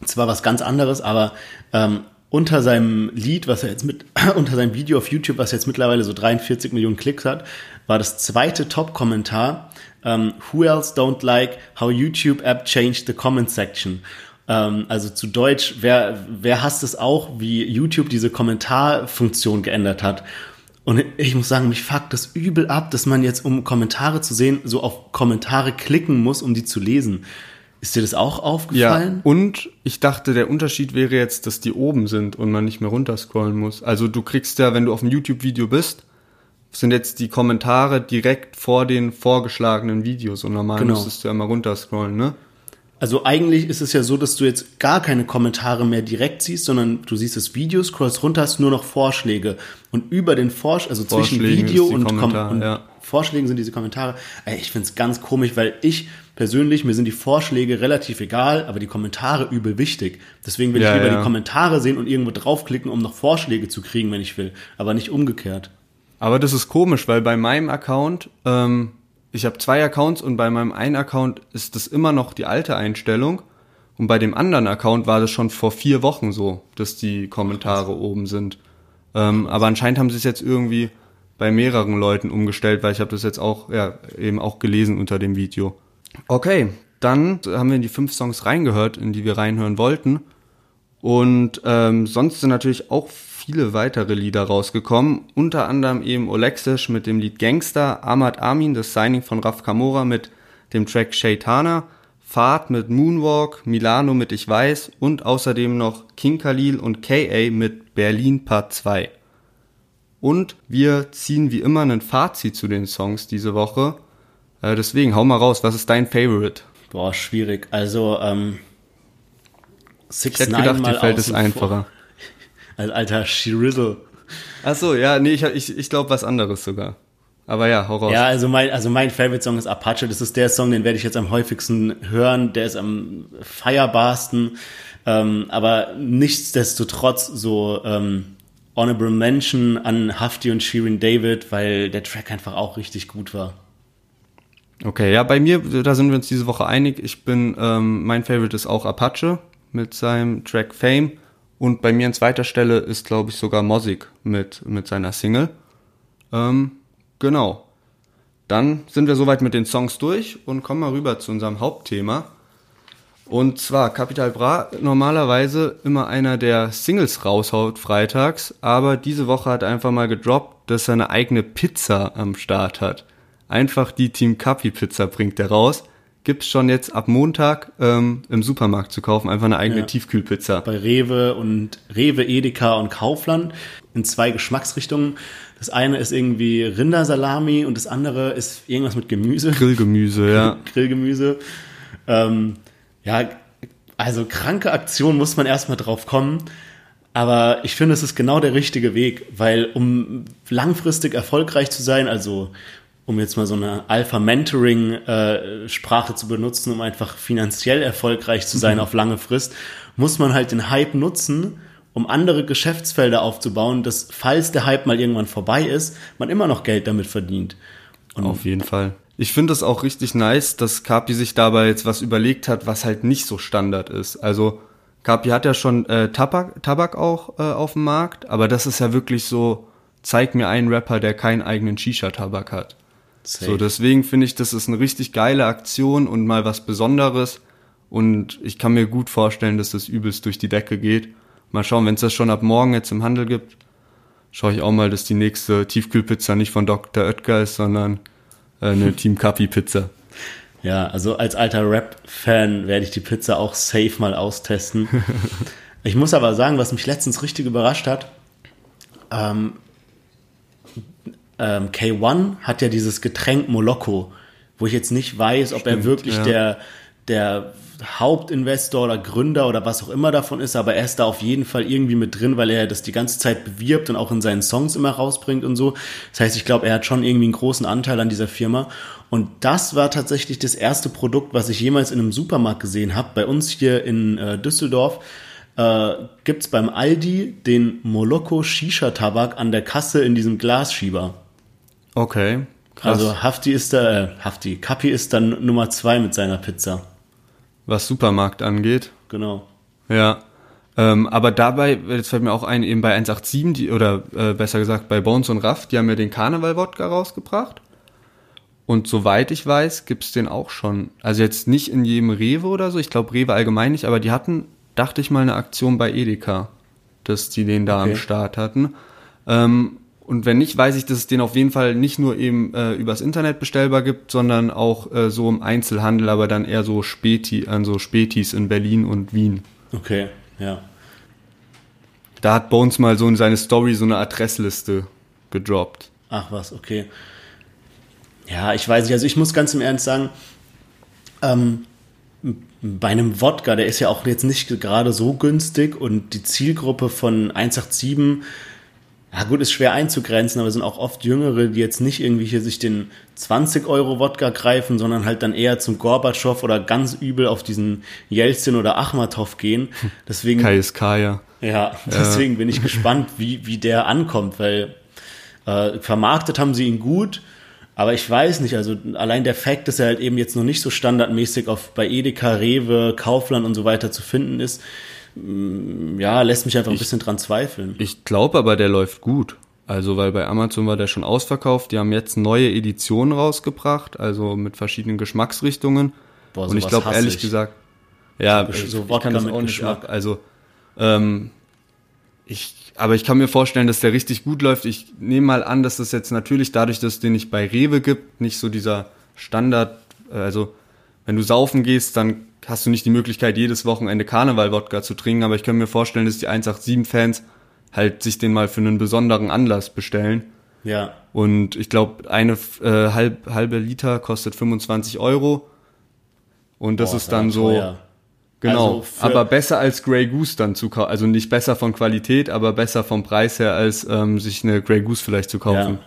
zwar was ganz anderes, aber ähm, unter seinem Lied, was er jetzt mit, unter seinem Video auf YouTube, was jetzt mittlerweile so 43 Millionen Klicks hat, war das zweite Top-Kommentar, ähm, Who else don't like how YouTube app changed the comment section? Ähm, also zu Deutsch, wer, wer hasst es auch, wie YouTube diese Kommentarfunktion geändert hat? Und ich muss sagen, mich fuckt das übel ab, dass man jetzt, um Kommentare zu sehen, so auf Kommentare klicken muss, um die zu lesen. Ist dir das auch Ja, aufgefallen? und ich dachte, der Unterschied wäre jetzt, dass die oben sind und man nicht mehr runterscrollen muss. Also du kriegst ja, wenn du auf einem YouTube-Video bist, sind jetzt die Kommentare direkt vor den vorgeschlagenen Videos und normal Genau. müsstest du ja mal runterscrollen, ne? Also eigentlich ist es ja so, dass du jetzt gar keine Kommentare mehr direkt siehst, sondern du siehst das Video, scrollst runter, hast nur noch Vorschläge. Und über den Vorschlägen, also zwischen Video und, Kom Kommentare, und ja. Vorschlägen sind diese Kommentare. Ey, ich find's ganz komisch, weil ich persönlich, mir sind die Vorschläge relativ egal, aber die Kommentare übel wichtig. Deswegen will Ja, ich lieber ja. die Kommentare sehen und irgendwo draufklicken, um noch Vorschläge zu kriegen, wenn ich will. Aber nicht umgekehrt. Aber das ist komisch, weil bei meinem Account, ähm, ich habe zwei Accounts und bei meinem einen Account ist das immer noch die alte Einstellung. Und bei dem anderen Account war das schon vor vier Wochen so, dass die Kommentare oben sind. Ähm, aber anscheinend haben sie es jetzt irgendwie bei mehreren Leuten umgestellt, weil ich habe das jetzt auch ja, eben auch gelesen unter dem Video. Okay, dann haben wir in die fünf Songs reingehört, in die wir reinhören wollten. Und ähm, sonst sind natürlich auch viele weitere Lieder rausgekommen, unter anderem eben Olexisch mit dem Lied Gangster, Ahmad Amin, das Signing von Raf Kamora mit dem Track Shaitana, Fahrt mit Moonwalk, Milano mit Ich Weiß und außerdem noch King Khalil und KA mit Berlin Part 2. Und wir ziehen wie immer ein Fazit zu den Songs diese Woche. Äh, deswegen, hau mal raus, was ist dein Favorite? Boah, schwierig. Also, ähm, Six Ich hätte gedacht, dir fällt es einfacher. Vor. Als alter Shirizzle. Ach so, ja, nee, ich, ich, ich glaube was anderes sogar. Aber ja, hau raus. Ja, also mein, also mein Favorite Song ist Apache. Das ist der Song, den werde ich jetzt am häufigsten hören. Der ist am feierbarsten. Ähm, aber nichtsdestotrotz so ähm, Honorable Mention an Hafti und Shirin David, weil der Track einfach auch richtig gut war. Okay, ja, bei mir, da sind wir uns diese Woche einig. Ich bin, ähm, mein Favorite ist auch Apache mit seinem Track Fame. Und bei mir an zweiter Stelle ist, glaube ich, sogar Mosik mit, mit seiner Single. Ähm, genau. Dann sind wir soweit mit den Songs durch und kommen mal rüber zu unserem Hauptthema. Und zwar Capital Bra normalerweise immer einer der Singles raushaut freitags, aber diese Woche hat einfach mal gedroppt, dass er eine eigene Pizza am Start hat. Einfach die Team Capi Pizza bringt er raus. Gibt's schon jetzt ab Montag ähm, im Supermarkt zu kaufen, einfach eine eigene Ja. Tiefkühlpizza. Bei Rewe und Rewe, Edeka und Kaufland in zwei Geschmacksrichtungen. Das eine ist irgendwie Rindersalami und das andere ist irgendwas mit Gemüse. Grillgemüse, ja. Grillgemüse. Ähm, ja, also kranke Aktion muss man erstmal drauf kommen. Aber ich finde, es ist genau der richtige Weg, weil um langfristig erfolgreich zu sein, also um jetzt mal so eine Alpha-Mentoring-Sprache zu benutzen, um einfach finanziell erfolgreich zu sein auf lange Frist, muss man halt den Hype nutzen, um andere Geschäftsfelder aufzubauen, dass falls der Hype mal irgendwann vorbei ist, man immer noch Geld damit verdient. Und Auf jeden Fall. Ich finde es auch richtig nice, dass Kapi sich dabei jetzt was überlegt hat, was halt nicht so Standard ist. Also Kapi hat ja schon äh, Tabak, Tabak auch äh, auf dem Markt, aber das ist ja wirklich so, zeig mir einen Rapper, der keinen eigenen Shisha-Tabak hat. Safe. So, deswegen finde ich, das ist eine richtig geile Aktion und mal was Besonderes. Und ich kann mir gut vorstellen, dass das übelst durch die Decke geht. Mal schauen, wenn es das schon ab morgen jetzt im Handel gibt, schaue ich auch mal, dass die nächste Tiefkühlpizza nicht von Dr. Oetker ist, sondern äh, eine Team Kapi Pizza. Ja, also als alter Rap-Fan werde ich die Pizza auch safe mal austesten. ich muss aber sagen, was mich letztens richtig überrascht hat, ähm, ähm, K1 hat ja dieses Getränk Moloko, wo ich jetzt nicht weiß, ob er Stimmt, wirklich ja. der, der Hauptinvestor oder Gründer oder was auch immer davon ist, aber er ist da auf jeden Fall irgendwie mit drin, weil er das die ganze Zeit bewirbt und auch in seinen Songs immer rausbringt und so. Das heißt, ich glaube, er hat schon irgendwie einen großen Anteil an dieser Firma. Und das war tatsächlich das erste Produkt, was ich jemals in einem Supermarkt gesehen habe. Bei uns hier in äh, Düsseldorf äh, gibt's beim Aldi den Moloko Shisha Tabak an der Kasse in diesem Glasschieber. Okay, krass. Also Hafti ist da, äh, Hafti, Kapi ist dann Nummer zwei mit seiner Pizza. was Supermarkt angeht. Genau. Ja. Ähm, aber dabei, jetzt fällt mir auch ein, eben bei 187, die, oder äh, besser gesagt bei Bones und Raff, die haben ja den Karneval-Wodka rausgebracht. Und soweit ich weiß, gibt's den auch schon. Also jetzt nicht in jedem Rewe oder so, ich glaube Rewe allgemein nicht, aber die hatten, dachte ich mal, eine Aktion bei Edeka, dass die den da Okay. am Start hatten. Ähm, und wenn nicht, weiß ich, dass es den auf jeden Fall nicht nur eben äh, übers Internet bestellbar gibt, sondern auch äh, so im Einzelhandel, aber dann eher so Späti, an so Spätis in Berlin und Wien. Okay, ja. Da hat Bones mal so in seine Story so eine Adressliste gedroppt. Ach was, okay. Ja, ich weiß nicht, also ich muss ganz im Ernst sagen, ähm, bei einem Wodka, der ist ja auch jetzt nicht gerade so günstig und die Zielgruppe von 187, ja gut, ist schwer einzugrenzen, aber es sind auch oft Jüngere, die jetzt nicht irgendwie hier sich den 20 Euro Wodka greifen, sondern halt dann eher zum Gorbatschow oder ganz übel auf diesen Jelzin oder Achmatow gehen. Deswegen KSK, ja. ja, deswegen bin ich gespannt, wie, wie der ankommt, weil äh, vermarktet haben sie ihn gut, aber ich weiß nicht, also allein der Fakt, dass er halt eben jetzt noch nicht so standardmäßig auf bei Edeka, Rewe, Kaufland und so weiter zu finden ist, ja, lässt mich einfach ein bisschen dran zweifeln. Ich glaube aber, der läuft gut. Also, weil bei Amazon war der schon ausverkauft. Die haben jetzt neue Editionen rausgebracht, also mit verschiedenen Geschmacksrichtungen. Boah, Und ich glaube, ehrlich ich. gesagt, ja, So ich, so ich Wodka kann das auch nicht Geschmack. ab. Also, ähm, ich, aber ich kann mir vorstellen, dass der richtig gut läuft. Ich nehme mal an, dass das jetzt natürlich dadurch, dass es den nicht bei Rewe gibt, nicht so dieser Standard, äh, also wenn du saufen gehst, dann hast du nicht die Möglichkeit, jedes Wochenende Karneval-Wodka zu trinken, aber ich kann mir vorstellen, dass die 187-Fans halt sich den mal für einen besonderen Anlass bestellen. Ja, Und ich glaube, eine äh, halb, halbe Liter kostet 25 Euro. Und das Boah, ist dann so, teuer. genau, Also aber besser als Grey Goose dann zu kaufen. Also nicht besser von Qualität, aber besser vom Preis her, als ähm, sich eine Grey Goose vielleicht zu kaufen. Ja.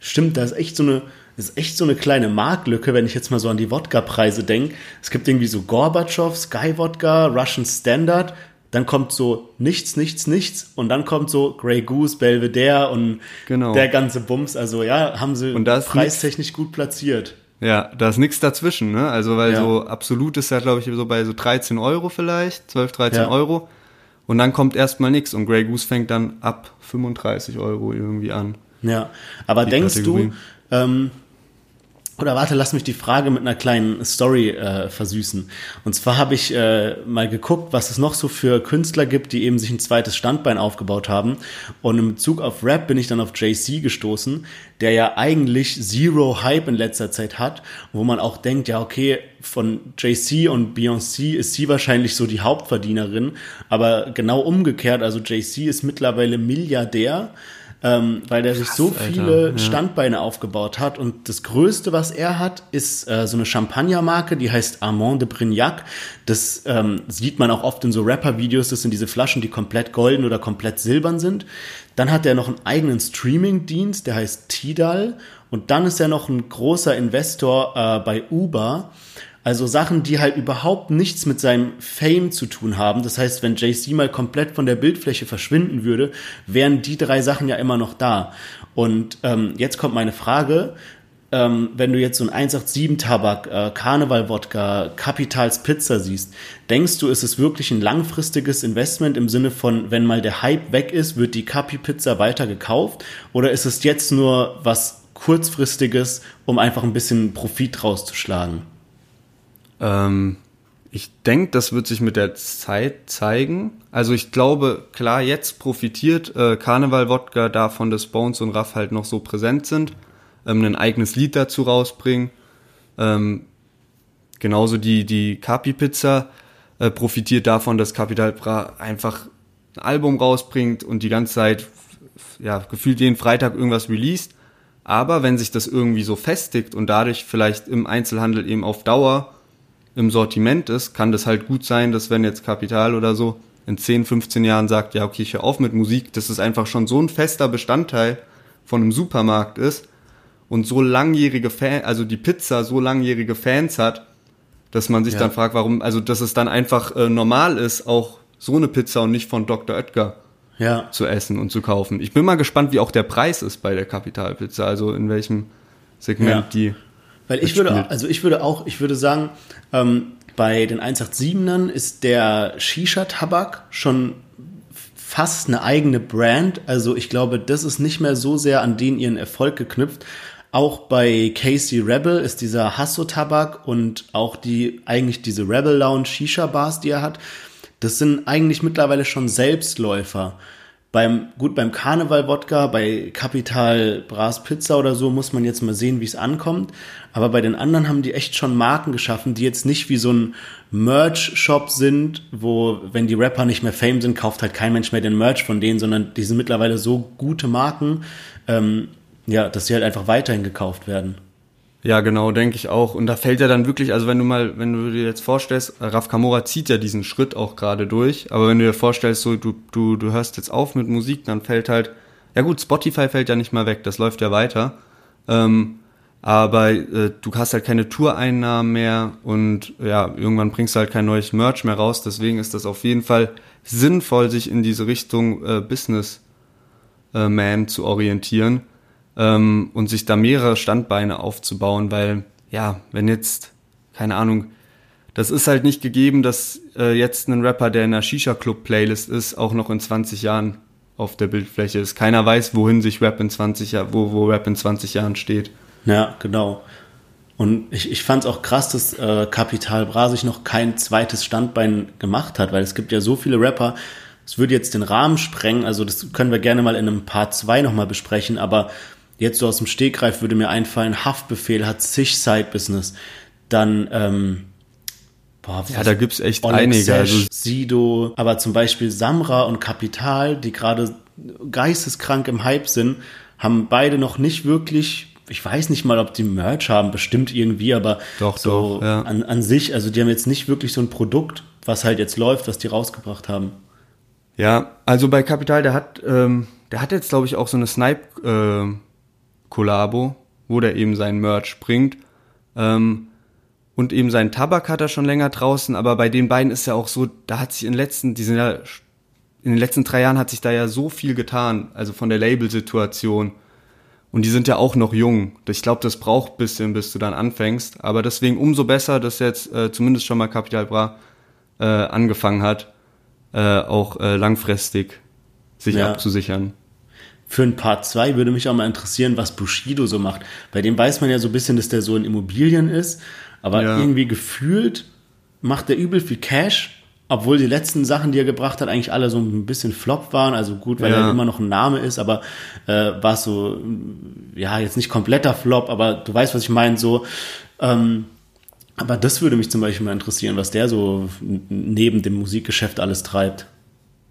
Stimmt, da ist echt so eine, ist echt so eine kleine Marktlücke, wenn ich jetzt mal so an die Wodka-Preise denke. Es gibt irgendwie so Gorbatschow, Sky Wodka, Russian Standard, dann kommt so nichts, nichts, nichts und dann kommt so Grey Goose, Belvedere und Genau. der ganze Bums. Also ja, haben sie Und das preistechnisch gut platziert. Ja, da ist nichts dazwischen, ne? Also weil Ja. so absolut ist ja, glaube ich, so bei so 13 Euro vielleicht, 12, 13 Ja. Euro. Und dann kommt erstmal nichts und Grey Goose fängt dann ab 35 Euro irgendwie an. Ja, aber denkst Kategorie. du, ähm, oder warte, lass mich die Frage mit einer kleinen Story äh, versüßen. Und zwar habe ich äh, mal geguckt, was es noch so für Künstler gibt, die eben sich ein zweites Standbein aufgebaut haben. Und im Bezug auf Rap bin ich dann auf JC gestoßen, der ja eigentlich Zero Hype in letzter Zeit hat, wo man auch denkt, ja, okay, von JC und Beyoncé ist sie wahrscheinlich so die Hauptverdienerin, aber genau umgekehrt, also JC ist mittlerweile Milliardär ähm, weil der sich so Alter, viele ja. Standbeine aufgebaut hat. Und das Größte, was er hat, ist äh, so eine Champagnermarke, die heißt Armand de Brignac. Das ähm, sieht man auch oft in so Rapper-Videos. Das sind diese Flaschen, die komplett golden oder komplett silbern sind. Dann hat er noch einen eigenen Streaming-Dienst, der heißt Tidal. Und dann ist er noch ein großer Investor äh, bei Uber. Also Sachen, die halt überhaupt nichts mit seinem Fame zu tun haben. Das heißt, wenn JC mal komplett von der Bildfläche verschwinden würde, wären die drei Sachen ja immer noch da. Und ähm, jetzt kommt meine Frage. Ähm, wenn du jetzt so ein 187-Tabak, äh, Karneval-Wodka, Capitals Pizza siehst, denkst du, ist es wirklich ein langfristiges Investment im Sinne von, wenn mal der Hype weg ist, wird die Capi-Pizza weiter gekauft? Oder ist es jetzt nur was kurzfristiges, um einfach ein bisschen Profit rauszuschlagen? Ähm, ich denke, das wird sich mit der Zeit zeigen. Also ich glaube, klar, jetzt profitiert äh, Karneval-Wodka davon, dass Bones und Raff halt noch so präsent sind, ähm, ein eigenes Lied dazu rausbringen. Ähm, genauso die, die Capi-Pizza äh, profitiert davon, dass Capital Bra einfach ein Album rausbringt und die ganze Zeit, ja, gefühlt jeden Freitag irgendwas released. Aber wenn sich das irgendwie so festigt und dadurch vielleicht im Einzelhandel eben auf Dauer im Sortiment ist, kann das halt gut sein, dass wenn jetzt Kapital oder so in 10, 15 Jahren sagt, ja, okay, ich höre auf mit Musik, dass es einfach schon so ein fester Bestandteil von einem Supermarkt ist und so langjährige Fans, also die Pizza so langjährige Fans hat, dass man sich Ja. dann fragt, warum, also dass es dann einfach äh, normal ist, auch so eine Pizza und nicht von Dr. Oetker Ja. zu essen und zu kaufen. Ich bin mal gespannt, wie auch der Preis ist bei der Kapitalpizza, also in welchem Segment Ja. die Weil ich würde, also ich würde auch, ich würde sagen, ähm, bei den 187ern ist der Shisha-Tabak schon fast eine eigene Brand. Also ich glaube, das ist nicht mehr so sehr an den ihren Erfolg geknüpft. Auch bei Casey Rebel ist dieser Hasso-Tabak und auch die, eigentlich diese Rebel Lounge Shisha-Bars, die er hat, das sind eigentlich mittlerweile schon Selbstläufer. Beim, gut, beim Karneval-Wodka, bei Capital Bras Pizza oder so muss man jetzt mal sehen, wie es ankommt. Aber bei den anderen haben die echt schon Marken geschaffen, die jetzt nicht wie so ein Merch-Shop sind, wo, wenn die Rapper nicht mehr Fame sind, kauft halt kein Mensch mehr den Merch von denen, sondern die sind mittlerweile so gute Marken, ähm, ja, dass sie halt einfach weiterhin gekauft werden. Ja, genau, denke ich auch. Und da fällt ja dann wirklich, also wenn du mal, wenn du dir jetzt vorstellst, Raf Kamora zieht ja diesen Schritt auch gerade durch, aber wenn du dir vorstellst, so du, du, du hörst jetzt auf mit Musik, dann fällt halt, ja gut, Spotify fällt ja nicht mal weg, das läuft ja weiter. Ähm, aber äh, du hast halt keine Toureinnahmen mehr und ja, irgendwann bringst du halt kein neues Merch mehr raus, deswegen ist das auf jeden Fall sinnvoll, sich in diese Richtung äh, Business äh, Man zu orientieren ähm, und sich da mehrere Standbeine aufzubauen, weil ja, wenn jetzt, keine Ahnung, das ist halt nicht gegeben, dass äh, jetzt ein Rapper, der in einer Shisha-Club-Playlist ist, auch noch in 20 Jahren auf der Bildfläche ist. Keiner weiß, wohin sich Rap in 20 Jahren, wo, wo Rap in 20 Jahren steht. Ja, genau. Und ich, ich fand es auch krass, dass äh, Capital Bra sich noch kein zweites Standbein gemacht hat, weil es gibt ja so viele Rapper, es würde jetzt den Rahmen sprengen, also das können wir gerne mal in einem Part 2 nochmal besprechen, aber jetzt so aus dem Stegreif würde mir einfallen, Haftbefehl hat sich Side-Business, dann, ähm, boah, Ja, da gibt's echt Oleg einige. Sesh, Also, Sido, aber zum Beispiel Samra und Kapital, die gerade geisteskrank im Hype sind, haben beide noch nicht wirklich, ich weiß nicht mal, ob die Merch haben, bestimmt irgendwie, aber Doch, so doch, ja. an, an sich, also die haben jetzt nicht wirklich so ein Produkt, was halt jetzt läuft, was die rausgebracht haben. ja, also bei Capital, der hat, ähm, der hat jetzt, glaube ich, auch so eine Snipe-Kollabo, wo der eben sein Merch bringt. Ähm, und eben seinen Tabak hat er schon länger draußen, aber bei den beiden ist ja auch so, da hat sich in den letzten, die sind ja, in den letzten drei Jahren hat sich da ja so viel getan, also von der Labelsituation. Und die sind ja auch noch jung. Ich glaube, das braucht bisschen, bis du dann anfängst. Aber deswegen umso besser, dass jetzt äh, zumindest schon mal Capital Bra äh, angefangen hat, äh, auch äh, langfristig sich Ja. abzusichern. Für ein Part 2 würde mich auch mal interessieren, was Bushido so macht. Bei dem weiß man ja so ein bisschen, dass der so in Immobilien ist, aber Ja. irgendwie gefühlt macht der übel viel Cash, obwohl die letzten Sachen, die er gebracht hat, eigentlich alle so ein bisschen Flop waren. Also gut, weil Ja. er immer noch ein Name ist, aber äh, war es so, ja, jetzt nicht kompletter Flop, aber du weißt, was ich meine, so. Ähm, aber das würde mich zum Beispiel mal interessieren, was der so neben dem Musikgeschäft alles treibt.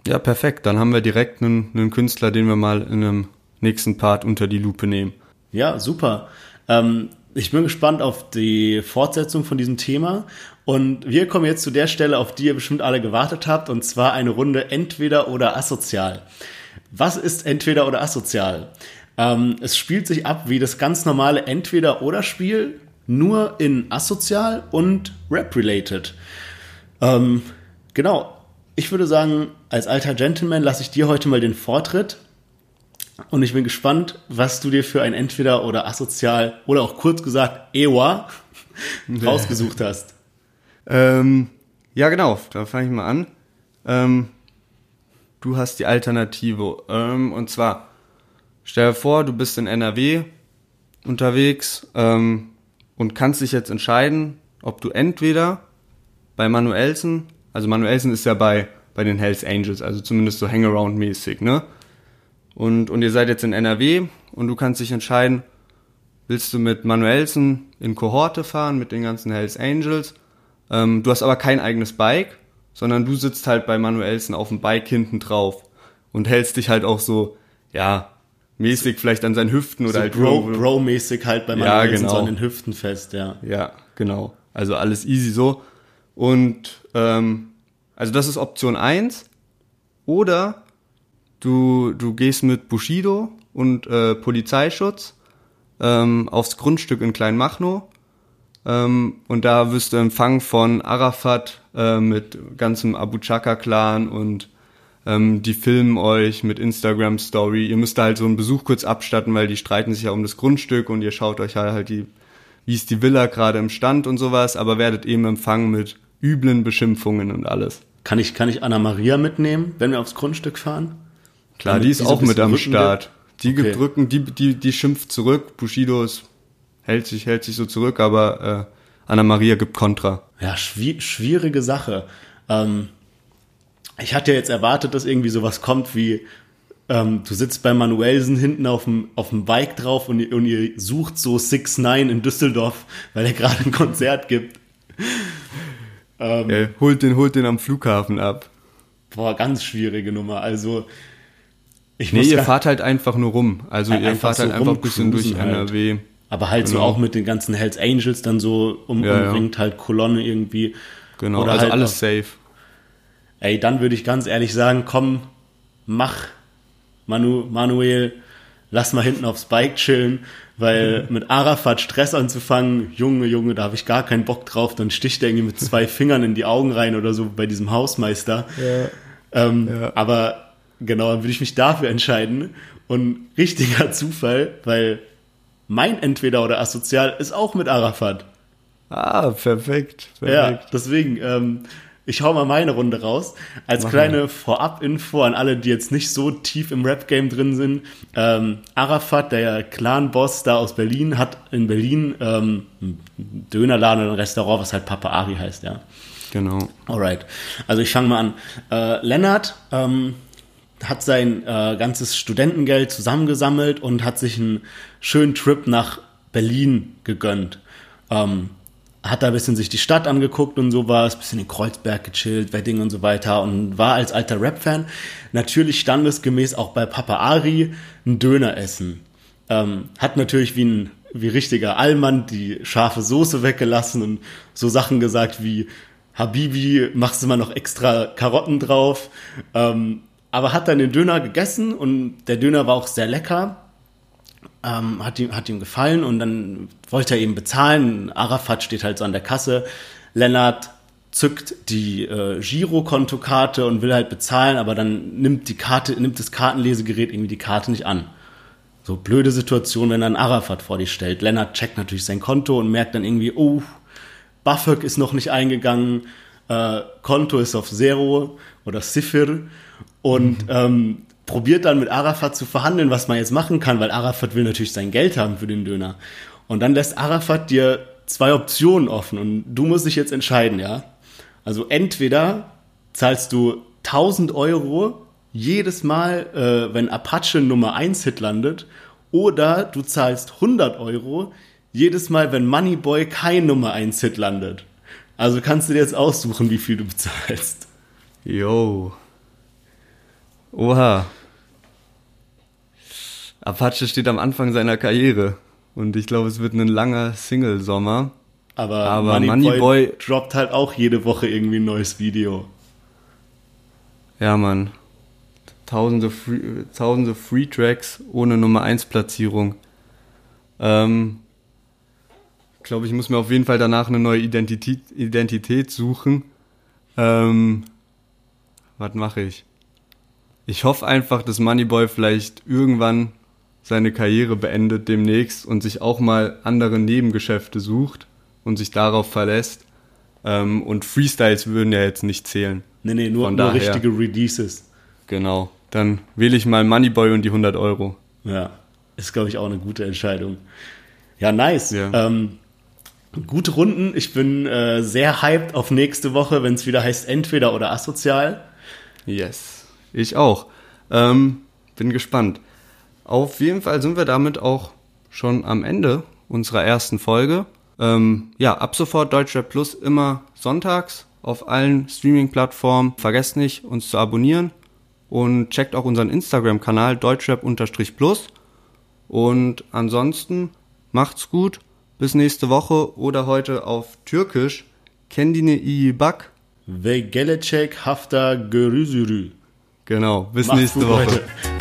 Ja, perfekt. Dann haben wir direkt einen, einen Künstler, den wir mal in einem nächsten Part unter die Lupe nehmen. Ja, super. Ähm, ich bin gespannt auf die Fortsetzung von diesem Thema. Und wir kommen jetzt zu der Stelle, auf die ihr bestimmt alle gewartet habt, und zwar eine Runde entweder oder asozial. Was ist entweder oder asozial? Ähm, es spielt sich ab wie das ganz normale entweder oder Spiel, nur in asozial und rap-related. Ähm, genau. Ich würde sagen, als alter Gentleman lasse ich dir heute mal den Vortritt. Und ich bin gespannt, was du dir für ein entweder oder asozial oder auch kurz gesagt EWA rausgesucht hast. Ähm, ja, genau. Da fange ich mal an. Ähm, du hast die Alternative. Ähm, und zwar, stell dir vor, du bist in NRW unterwegs ähm, und kannst dich jetzt entscheiden, ob du entweder bei Manuelsen, also Manuelsen ist ja bei, bei den Hells Angels, also zumindest so Hangaround-mäßig, ne? Und, und ihr seid jetzt in NRW und du kannst dich entscheiden, willst du mit Manuelsen in Kohorte fahren, mit den ganzen Hells Angels ähm, du hast aber kein eigenes Bike, sondern du sitzt halt bei Manuelsen auf dem Bike hinten drauf und hältst dich halt auch so, ja, mäßig vielleicht an seinen Hüften oder So halt Bro, Bro-mäßig halt bei Ja, Manuelsen genau. so an den Hüften fest, ja. Ja, genau. Also alles easy so. Und ähm, also das ist Option 1. Oder du, du gehst mit Bushido und äh, Polizeischutz ähm, aufs Grundstück in Kleinmachnow. Ähm, und da wirst du empfangen von Arafat äh, mit ganzem Abu Chaka-Clan und ähm, die filmen euch mit Instagram-Story. Ihr müsst da halt so einen Besuch kurz abstatten, weil die streiten sich ja um das Grundstück und ihr schaut euch halt, halt die, wie ist die Villa gerade im Stand und sowas, aber werdet eben empfangen mit üblen Beschimpfungen und alles. Kann ich, kann ich Anna Maria mitnehmen, wenn wir aufs Grundstück fahren? Klar, Damit die ist die auch mit am Start. Die Okay. gibt Rücken, die, die, die schimpft zurück. Bushido ist, hält sich, hält sich so zurück, aber äh, Anna Maria gibt Kontra. Ja, schwi schwierige Sache. Ähm, ich hatte ja jetzt erwartet, dass irgendwie sowas kommt wie, ähm, du sitzt bei Manuelsen hinten auf dem, auf dem Bike drauf und, ihr- und ihr sucht so 6 9 in Düsseldorf, weil er gerade ein Konzert gibt. Ähm, Äh, holt den, holt den am Flughafen ab. Boah, ganz schwierige Nummer. Also, ich Nee, ihr fahrt halt einfach nur rum. Also ihr fahrt so halt einfach ein bisschen durch halt. NRW. aber halt so genau. auch mit den ganzen Hells Angels dann so um, Ja, ja. umringt, halt Kolonne irgendwie. Genau, Oder also halt alles auch- safe. Ey, dann würde ich ganz ehrlich sagen, komm, mach, Manu, Manuel, lass mal hinten aufs Bike chillen, weil mit Arafat Stress anzufangen, Junge, Junge, da habe ich gar keinen Bock drauf, dann sticht er irgendwie mit zwei Fingern in die Augen rein oder so bei diesem Hausmeister. Ähm, Ja. Aber genau, dann würde ich mich dafür entscheiden. Und richtiger Zufall, weil mein Entweder oder Asozial ist auch mit Arafat. Ah, perfekt. perfekt. Ja, deswegen, ähm, ich hau mal meine Runde raus. Als kleine Vorab-Info an alle, die jetzt nicht so tief im Rap-Game drin sind. Ähm, Arafat, der Clan-Boss da aus Berlin, hat in Berlin ähm, einen Dönerladen oder ein Restaurant, was halt Papa Ari heißt, ja. Genau. Alright. Also ich fange mal an. Äh, Lennart ähm, hat sein äh, ganzes Studentengeld zusammengesammelt und hat sich einen schönen Trip nach Berlin gegönnt. Ähm, hat da ein bisschen sich die Stadt angeguckt und sowas, bisschen in Kreuzberg gechillt, Wedding und so weiter und war als alter Rap-Fan natürlich standesgemäß auch bei Papa Ari ein Döner essen. Ähm, hat natürlich wie ein wie richtiger Allmann die scharfe Soße weggelassen und so Sachen gesagt wie Habibi, machst du mal noch extra Karotten drauf. Ähm, aber hat dann den Döner gegessen und der Döner war auch sehr lecker. Ähm, hat, ihm, hat ihm gefallen und dann wollte er eben bezahlen. Arafat steht halt so an der Kasse. Lennart zückt die äh, Girokontokarte und will halt bezahlen, aber dann nimmt die Karte, nimmt das Kartenlesegerät irgendwie die Karte nicht an. So blöde Situation, wenn dann Arafat vor dich stellt. Lennart checkt natürlich sein Konto und merkt dann irgendwie, oh, BAföG ist noch nicht eingegangen, äh, Konto ist auf Zero oder Sifir und ähm, probiert dann mit Arafat zu verhandeln, was man jetzt machen kann, weil Arafat will natürlich sein Geld haben für den Döner. Und dann lässt Arafat dir zwei Optionen offen und du musst dich jetzt entscheiden, ja. Also entweder zahlst du 1000 Euro jedes Mal, äh, wenn Apache Nummer 1 Hit landet, oder du zahlst 100 Euro jedes Mal, wenn Moneyboy kein Nummer 1 Hit landet. Also kannst du dir jetzt aussuchen, wie viel du bezahlst. Yo. Oha. Apache steht am Anfang seiner Karriere. Und ich glaube, es wird ein langer Single-Sommer. Aber, Aber Moneyboy, Moneyboy- droppt halt auch jede Woche irgendwie ein neues Video. Ja, Mann. Tausende Free, tausende Free Tracks ohne Nummer 1 Platzierung. Ähm, ich glaube, ich muss mir auf jeden Fall danach eine neue Identität, Identität suchen. Ähm, was mache ich? Ich hoffe einfach, dass Moneyboy vielleicht irgendwann seine Karriere beendet demnächst und sich auch mal andere Nebengeschäfte sucht und sich darauf verlässt. Ähm, und Freestyles würden ja jetzt nicht zählen. Nee, nee, nur, nur richtige Releases. Genau. Dann wähle ich mal Moneyboy und die 100 Euro. Ja, ist, glaube ich, auch eine gute Entscheidung. Ja, nice. Ja. Ähm, gute Runden. Ich bin äh, sehr hyped auf nächste Woche, wenn es wieder heißt entweder oder asozial. Yes. Ich auch. Ähm, bin gespannt. Auf jeden Fall sind wir damit auch schon am Ende unserer ersten Folge. Ähm, ja, ab sofort Deutschrap Plus immer sonntags auf allen Streaming-Plattformen. Vergesst nicht, uns zu abonnieren und checkt auch unseren Instagram-Kanal deutschrap-plus. Und ansonsten macht's gut. Bis nächste Woche oder heute auf Türkisch. Kendine iyi bak. Ve gelecek hafta görüşürüz. Genau. Bis Macht's nächste Woche. Leute.